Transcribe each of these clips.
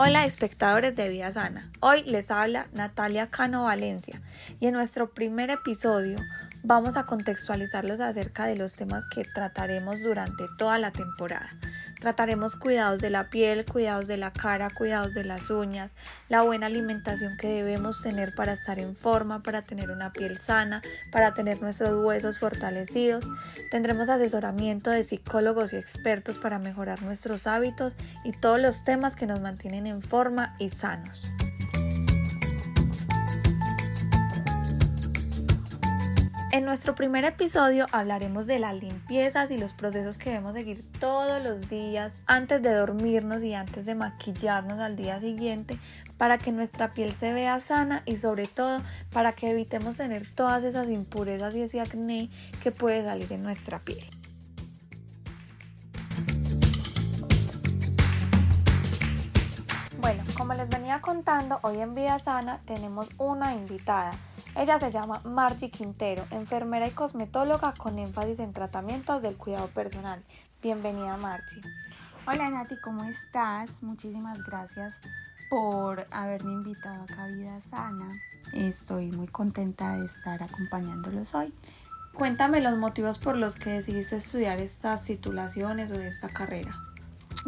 Hola espectadores de Vida Sana, hoy les habla Natalia Cano Valencia y en nuestro primer episodio vamos a contextualizarlos acerca de los temas que trataremos durante toda la temporada. Trataremos cuidados de la piel, cuidados de la cara, cuidados de las uñas, la buena alimentación que debemos tener para estar en forma, para tener una piel sana, para tener nuestros huesos fortalecidos. Tendremos asesoramiento de psicólogos y expertos para mejorar nuestros hábitos y todos los temas que nos mantienen en forma y sanos. En nuestro primer episodio hablaremos de las limpiezas y los procesos que debemos seguir todos los días antes de dormirnos y antes de maquillarnos al día siguiente para que nuestra piel se vea sana y sobre todo para que evitemos tener todas esas impurezas y ese acné que puede salir en nuestra piel. Bueno, como les venía contando, hoy en Vida Sana tenemos una invitada. Ella se llama Margie Quintero, enfermera y cosmetóloga con énfasis en tratamientos del cuidado personal. Bienvenida Margie. Hola Nati, ¿cómo estás? Muchísimas gracias por haberme invitado a Vida Sana. Estoy muy contenta de estar acompañándolos hoy. Cuéntame los motivos por los que decidiste estudiar estas titulaciones o esta carrera.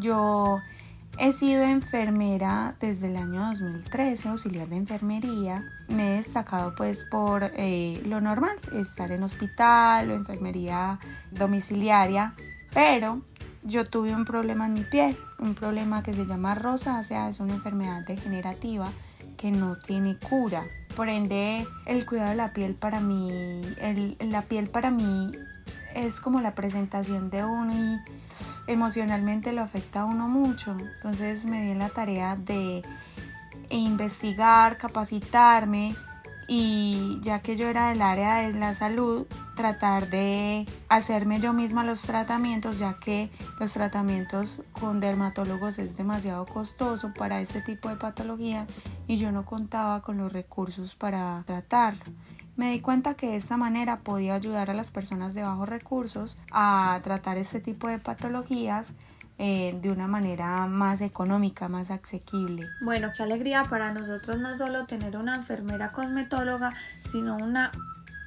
Yo He sido enfermera desde el año 2013, auxiliar de enfermería. Me he destacado pues por eh, lo normal, estar en hospital o enfermería domiciliaria, pero yo tuve un problema en mi piel, un problema que se llama rosácea, es una enfermedad degenerativa que no tiene cura. Por ende, el cuidado de la piel para mí, la piel para mí es como la presentación de uno y emocionalmente lo afecta a uno mucho. Entonces me di la tarea de investigar, capacitarme y ya que yo era del área de la salud, tratar de hacerme yo misma los tratamientos, ya que los tratamientos con dermatólogos es demasiado costoso para este tipo de patología y yo no contaba con los recursos para tratarlo. Me di cuenta que de esta manera podía ayudar a las personas de bajos recursos a tratar este tipo de patologías eh, de una manera más económica, más asequible. Bueno, qué alegría para nosotros no solo tener una enfermera cosmetóloga, sino una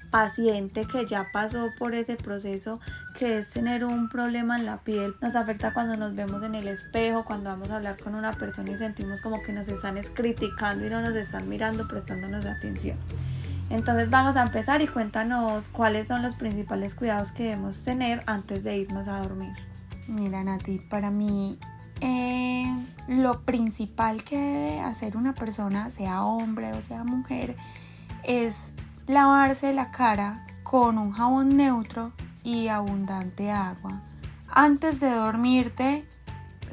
paciente que ya pasó por ese proceso que es tener un problema en la piel nos afecta cuando nos vemos en el espejo cuando vamos a hablar con una persona y sentimos como que nos están criticando y no nos están mirando prestándonos atención entonces vamos a empezar y cuéntanos cuáles son los principales cuidados que debemos tener antes de irnos a dormir. Mira Nati, para mí eh, lo principal que debe hacer una persona, sea hombre o sea mujer, es lavarse la cara con un jabón neutro y abundante agua. Antes de dormirte,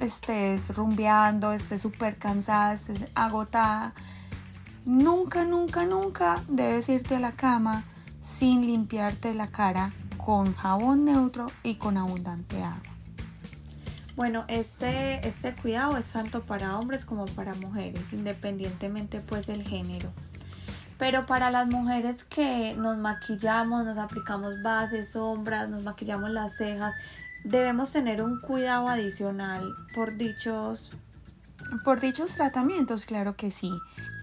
estés rumbeando, estés súper cansada, estés agotada, Nunca, nunca, nunca debes irte a la cama sin limpiarte la cara con jabón neutro y con abundante agua. Bueno, este, este cuidado es tanto para hombres como para mujeres, independientemente pues del género. Pero para las mujeres que nos maquillamos, nos aplicamos bases, sombras, nos maquillamos las cejas, debemos tener un cuidado adicional por dichos... Por dichos tratamientos, claro que sí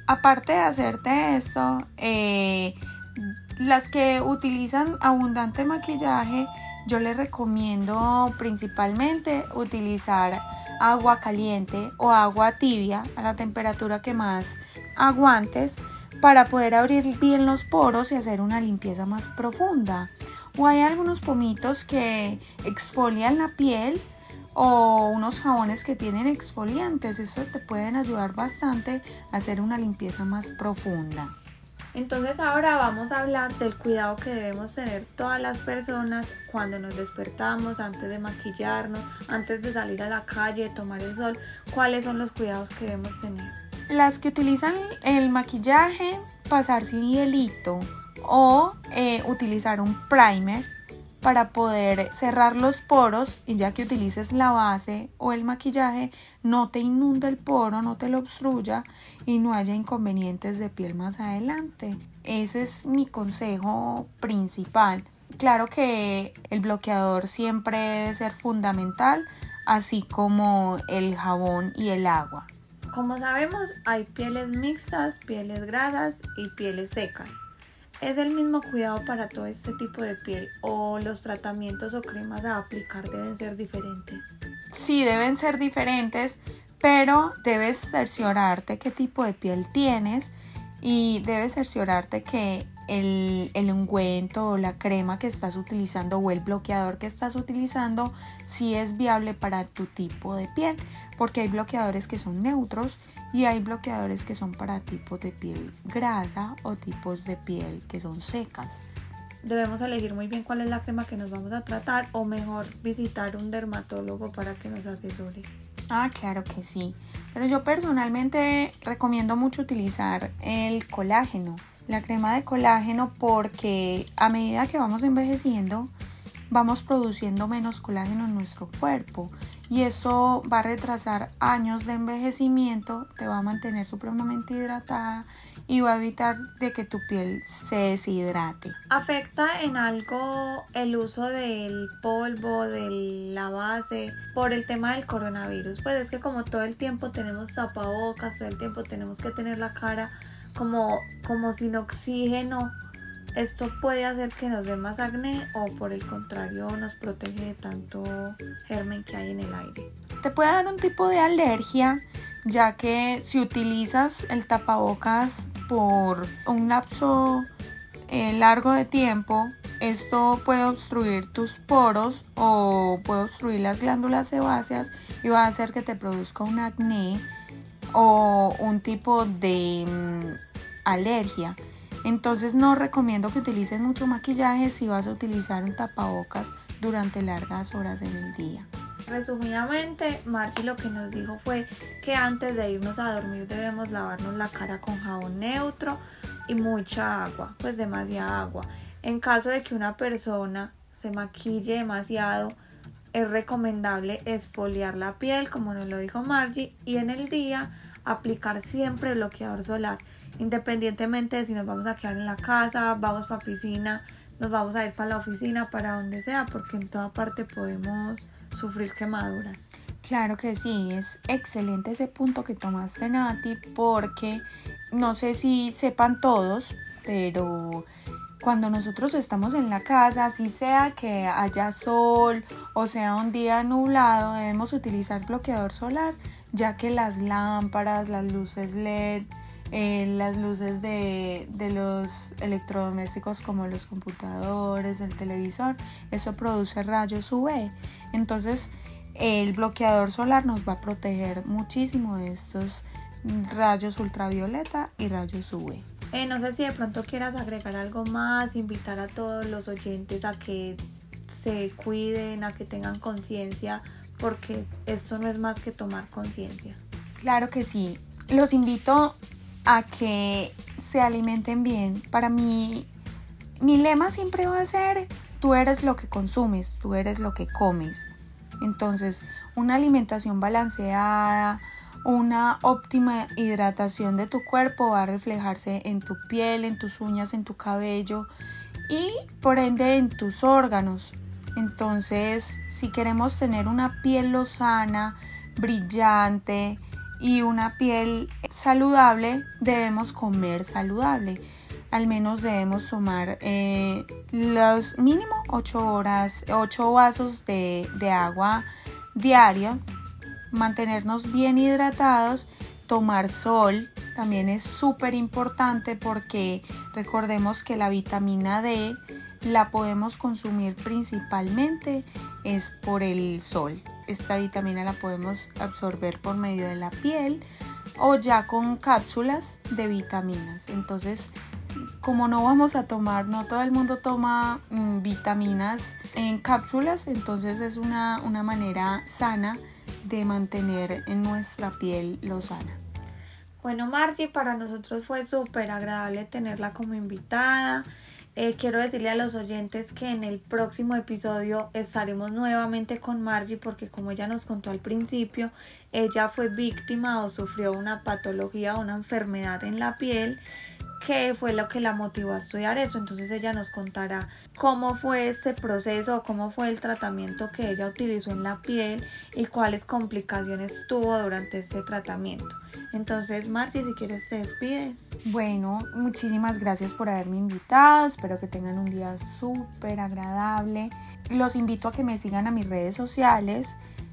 aparte de hacerte esto, eh, las que utilizan abundante maquillaje, yo les recomiendo principalmente utilizar agua caliente o agua tibia a la temperatura que más aguantes para poder abrir bien los poros y hacer una limpieza más profunda. O hay algunos pomitos que exfolian la piel o unos jabones que tienen exfoliantes. Eso te pueden ayudar bastante a hacer una limpieza más profunda. Entonces ahora vamos a hablar del cuidado que debemos tener todas las personas cuando nos despertamos, antes de maquillarnos, antes de salir a la calle, tomar el sol. ¿Cuáles son los cuidados que debemos tener? Las que utilizan el maquillaje, pasar sin hielito o eh, utilizar un primer para poder cerrar los poros y ya que utilices la base o el maquillaje no te inunda el poro, no te lo obstruya y no haya inconvenientes de piel más adelante. Ese es mi consejo principal. Claro que el bloqueador siempre debe ser fundamental, así como el jabón y el agua. Como sabemos, hay pieles mixtas, pieles grasas y pieles secas. ¿Es el mismo cuidado para todo este tipo de piel o los tratamientos o cremas a aplicar deben ser diferentes? Sí, deben ser diferentes, pero debes cerciorarte qué tipo de piel tienes y debes cerciorarte que el, el, ungüento o la crema que estás utilizando o el bloqueador que estás utilizando si es viable para tu tipo de piel porque hay bloqueadores que son neutros y hay bloqueadores que son para tipos de piel grasa o tipos de piel que son secas. Debemos elegir muy bien cuál es la crema que nos vamos a tratar o mejor visitar un dermatólogo para que nos asesore. Ah, claro que sí. Pero yo personalmente recomiendo mucho utilizar el colágeno, la crema de colágeno porque a medida que vamos envejeciendo vamos produciendo menos colágeno en nuestro cuerpo y esto va a retrasar años de envejecimiento, te va a mantener supremamente hidratada y va a evitar de que tu piel se deshidrate. ¿Afecta en algo el uso del polvo, de la base, por el tema del coronavirus? Pues es que como todo el tiempo tenemos tapabocas, todo el tiempo tenemos que tener la cara como, como sin oxígeno esto puede hacer que nos dé más acné o por el contrario nos protege de tanto germen que hay en el aire. Te puede dar un tipo de alergia ya que si utilizas el tapabocas por un lapso eh, largo de tiempo, esto puede obstruir tus poros o puede obstruir las glándulas sebáceas y va a hacer que te produzca un acné o un tipo de mm, alergia. Entonces no recomiendo que utilices mucho maquillaje si vas a utilizar un tapabocas durante largas horas en el día. Resumidamente, Margie lo que nos dijo fue que antes de irnos a dormir debemos lavarnos la cara con jabón neutro y mucha agua, pues demasiada agua. En caso de que una persona se maquille demasiado, es recomendable esfoliar la piel, como nos lo dijo Margie, y en el día aplicar siempre bloqueador solar independientemente de si nos vamos a quedar en la casa, vamos para piscina, nos vamos a ir para la oficina, para donde sea, porque en toda parte podemos sufrir quemaduras. Claro que sí, es excelente ese punto que tomaste Nati, porque no sé si sepan todos, pero cuando nosotros estamos en la casa, si sea que haya sol o sea un día nublado, debemos utilizar bloqueador solar, ya que las lámparas, las luces LED, las luces de, los electrodomésticos como los computadores, el televisor, eso produce rayos UV. Entonces el bloqueador solar nos va a proteger muchísimo de estos rayos ultravioleta y rayos UV. Eh, no sé si de pronto quieras agregar algo más, invitar a todos los oyentes a que se cuiden, a que tengan conciencia, porque esto no es más que tomar conciencia. Claro que sí. Los invito a que se alimenten bien. Para mí, mi lema siempre va a ser, tú eres lo que consumes, tú eres lo que comes. Entonces, una alimentación balanceada, una óptima hidratación de tu cuerpo va a reflejarse en tu piel, en tus uñas, en tu cabello y por ende en tus órganos. Entonces, si queremos tener una piel lozana, brillante, y una piel saludable, debemos comer saludable. Al menos debemos tomar eh, los mínimo 8 horas, 8 vasos de, de agua diaria, mantenernos bien hidratados, tomar sol, también es súper importante porque recordemos que la vitamina D la podemos consumir principalmente es por el sol. Esta vitamina la podemos absorber por medio de la piel o ya con cápsulas de vitaminas. Entonces, como no vamos a tomar, no todo el mundo toma mm, vitaminas en cápsulas, entonces es una, una manera sana de mantener en nuestra piel lo sana. Bueno, Margie, para nosotros fue súper agradable tenerla como invitada. Eh, quiero decirle a los oyentes que en el próximo episodio estaremos nuevamente con Margie porque como ella nos contó al principio, ella fue víctima o sufrió una patología o una enfermedad en la piel qué fue lo que la motivó a estudiar eso. Entonces ella nos contará cómo fue este proceso, cómo fue el tratamiento que ella utilizó en la piel y cuáles complicaciones tuvo durante este tratamiento. Entonces, Marci, si quieres te despides. Bueno, muchísimas gracias por haberme invitado. Espero que tengan un día súper agradable. Los invito a que me sigan a mis redes sociales,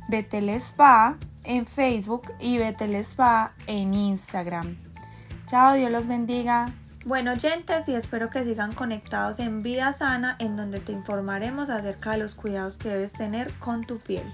Betel Spa en Facebook y Betel Spa en Instagram. Chao, Dios los bendiga. Bueno, oyentes, y espero que sigan conectados en Vida Sana, en donde te informaremos acerca de los cuidados que debes tener con tu piel.